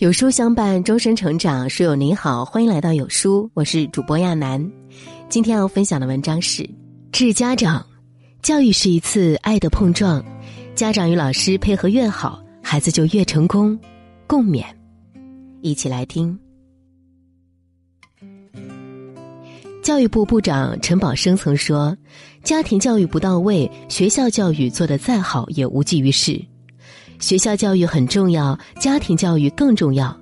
有书相伴，终身成长。书友您好，欢迎来到有书，我是主播亚楠。今天要分享的文章是：致家长，教育是一次爱的碰撞，家长与老师配合越好，孩子就越成功。共勉，一起来听。教育部部长陈宝生曾说：“家庭教育不到位，学校教育做得再好也无济于事。”学校教育很重要，家庭教育更重要。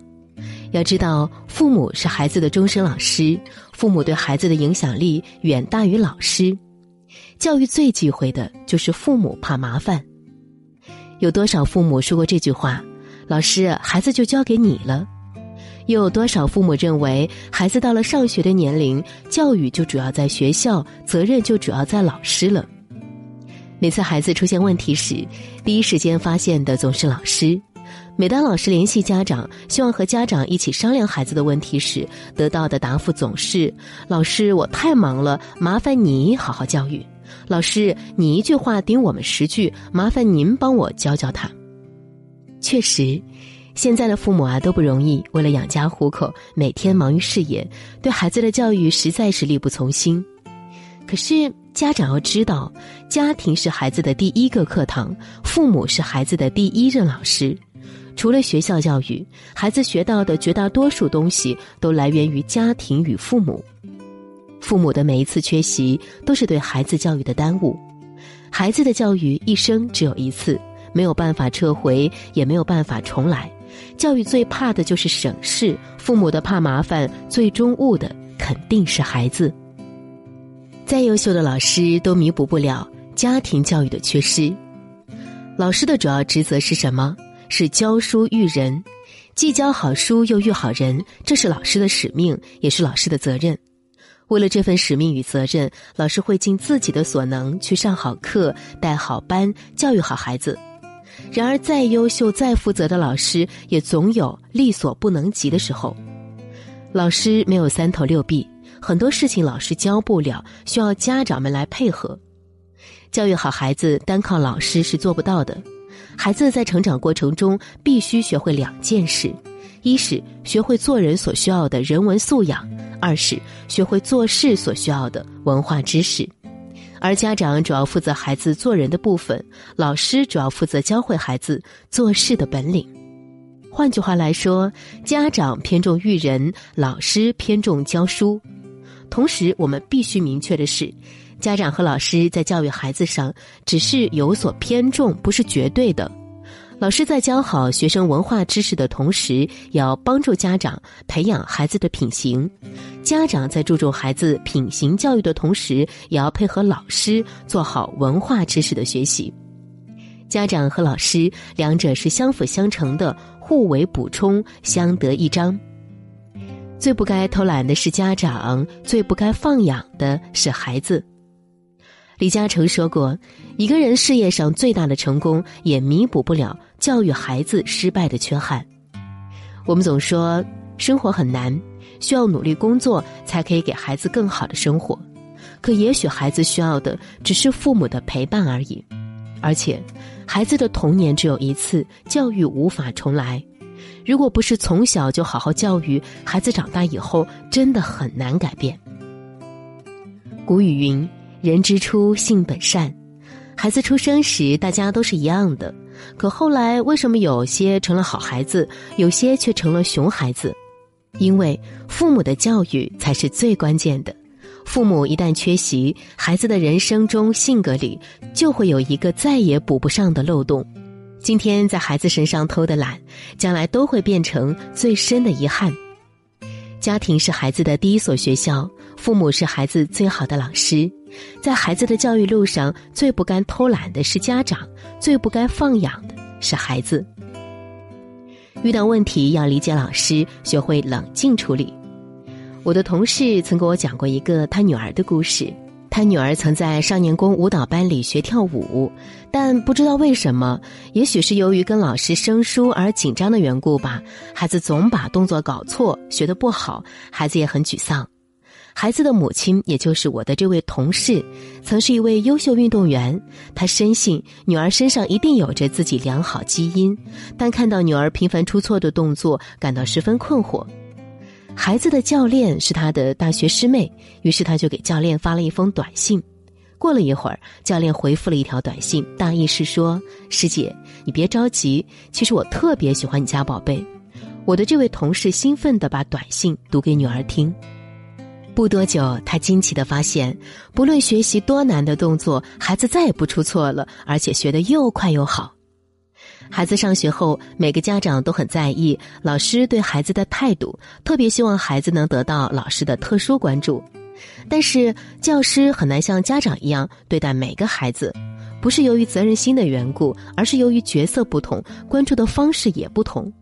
要知道，父母是孩子的终身老师，父母对孩子的影响力远大于老师。教育最忌讳的就是父母怕麻烦。有多少父母说过这句话：“老师，孩子就交给你了。”又有多少父母认为，孩子到了上学的年龄，教育就主要在学校，责任就主要在老师了。每次孩子出现问题时，第一时间发现的总是老师。每当老师联系家长，希望和家长一起商量孩子的问题时，得到的答复总是：“老师，我太忙了，麻烦你好好教育。”“老师，你一句话顶我们十句，麻烦您帮我教教他。”确实，现在的父母啊都不容易，为了养家糊口，每天忙于事业，对孩子的教育实在是力不从心。可是。家长要知道，家庭是孩子的第一个课堂，父母是孩子的第一任老师。除了学校教育，孩子学到的绝大多数东西都来源于家庭与父母。父母的每一次缺席，都是对孩子教育的耽误。孩子的教育一生只有一次，没有办法撤回，也没有办法重来。教育最怕的就是省事，父母的怕麻烦，最终误的肯定是孩子。再优秀的老师都弥补不了家庭教育的缺失。老师的主要职责是什么？是教书育人，既教好书又育好人，这是老师的使命，也是老师的责任。为了这份使命与责任，老师会尽自己的所能去上好课、带好班、教育好孩子。然而，再优秀、再负责的老师，也总有力所不能及的时候。老师没有三头六臂。很多事情老师教不了，需要家长们来配合。教育好孩子，单靠老师是做不到的。孩子在成长过程中必须学会两件事：一是学会做人所需要的人文素养；二是学会做事所需要的文化知识。而家长主要负责孩子做人的部分，老师主要负责教会孩子做事的本领。换句话来说，家长偏重育人，老师偏重教书。同时，我们必须明确的是，家长和老师在教育孩子上只是有所偏重，不是绝对的。老师在教好学生文化知识的同时，也要帮助家长培养孩子的品行；家长在注重孩子品行教育的同时，也要配合老师做好文化知识的学习。家长和老师两者是相辅相成的，互为补充，相得益彰。最不该偷懒的是家长，最不该放养的是孩子。李嘉诚说过：“一个人事业上最大的成功，也弥补不了教育孩子失败的缺憾。”我们总说生活很难，需要努力工作才可以给孩子更好的生活。可也许孩子需要的只是父母的陪伴而已，而且孩子的童年只有一次，教育无法重来。如果不是从小就好好教育孩子，长大以后真的很难改变。古语云：“人之初，性本善。”孩子出生时大家都是一样的，可后来为什么有些成了好孩子，有些却成了熊孩子？因为父母的教育才是最关键的。父母一旦缺席，孩子的人生中、性格里就会有一个再也补不上的漏洞。今天在孩子身上偷的懒，将来都会变成最深的遗憾。家庭是孩子的第一所学校，父母是孩子最好的老师。在孩子的教育路上，最不该偷懒的是家长，最不该放养的是孩子。遇到问题要理解老师，学会冷静处理。我的同事曾给我讲过一个他女儿的故事。他女儿曾在少年宫舞蹈班里学跳舞，但不知道为什么，也许是由于跟老师生疏而紧张的缘故吧，孩子总把动作搞错，学得不好，孩子也很沮丧。孩子的母亲，也就是我的这位同事，曾是一位优秀运动员。他深信女儿身上一定有着自己良好基因，但看到女儿频繁出错的动作，感到十分困惑。孩子的教练是他的大学师妹，于是他就给教练发了一封短信。过了一会儿，教练回复了一条短信，大意是说：“师姐，你别着急，其实我特别喜欢你家宝贝。”我的这位同事兴奋地把短信读给女儿听。不多久，他惊奇的发现，不论学习多难的动作，孩子再也不出错了，而且学得又快又好。孩子上学后，每个家长都很在意老师对孩子的态度，特别希望孩子能得到老师的特殊关注。但是，教师很难像家长一样对待每个孩子，不是由于责任心的缘故，而是由于角色不同，关注的方式也不同。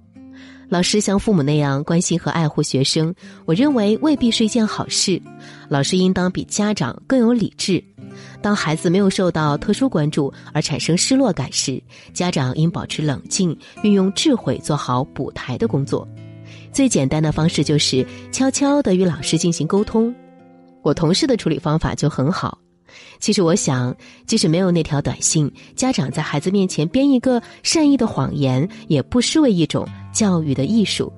老师像父母那样关心和爱护学生，我认为未必是一件好事。老师应当比家长更有理智。当孩子没有受到特殊关注而产生失落感时，家长应保持冷静，运用智慧做好补台的工作。最简单的方式就是悄悄地与老师进行沟通。我同事的处理方法就很好。其实我想，即使没有那条短信，家长在孩子面前编一个善意的谎言，也不失为一种教育的艺术。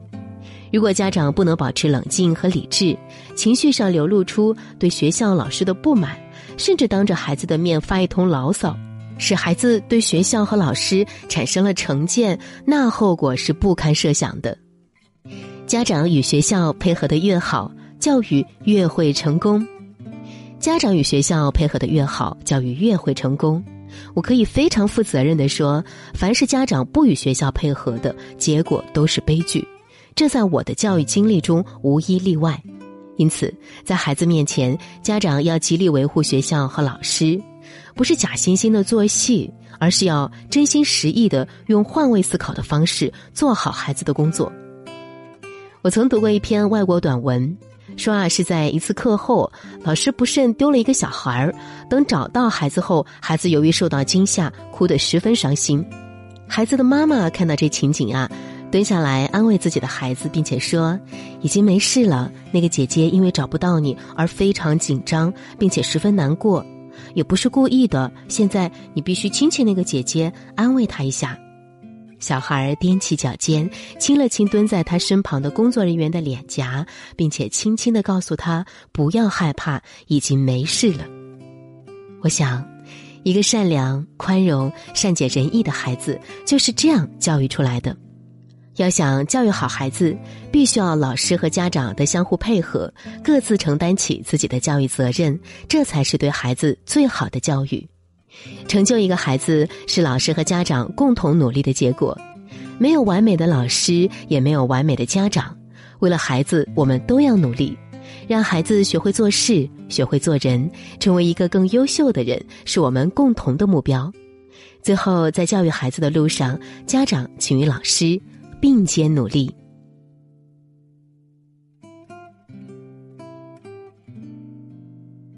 如果家长不能保持冷静和理智，情绪上流露出对学校老师的不满，甚至当着孩子的面发一通牢骚，使孩子对学校和老师产生了成见，那后果是不堪设想的。家长与学校配合的越好，教育越会成功。家长与学校配合的越好，教育越会成功。我可以非常负责任的说，凡是家长不与学校配合的，结果都是悲剧。这在我的教育经历中无一例外。因此，在孩子面前，家长要极力维护学校和老师，不是假惺惺的做戏，而是要真心实意的用换位思考的方式做好孩子的工作。我曾读过一篇外国短文。说啊，是在一次课后，老师不慎丢了一个小孩儿。等找到孩子后，孩子由于受到惊吓，哭得十分伤心。孩子的妈妈看到这情景啊，蹲下来安慰自己的孩子，并且说：“已经没事了。那个姐姐因为找不到你而非常紧张，并且十分难过，也不是故意的。现在你必须亲亲那个姐姐，安慰她一下。”小孩踮起脚尖，亲了亲蹲在他身旁的工作人员的脸颊，并且轻轻的告诉他：“不要害怕，已经没事了。”我想，一个善良、宽容、善解人意的孩子就是这样教育出来的。要想教育好孩子，必须要老师和家长的相互配合，各自承担起自己的教育责任，这才是对孩子最好的教育。成就一个孩子是老师和家长共同努力的结果，没有完美的老师，也没有完美的家长。为了孩子，我们都要努力，让孩子学会做事，学会做人，成为一个更优秀的人，是我们共同的目标。最后，在教育孩子的路上，家长请与老师并肩努力。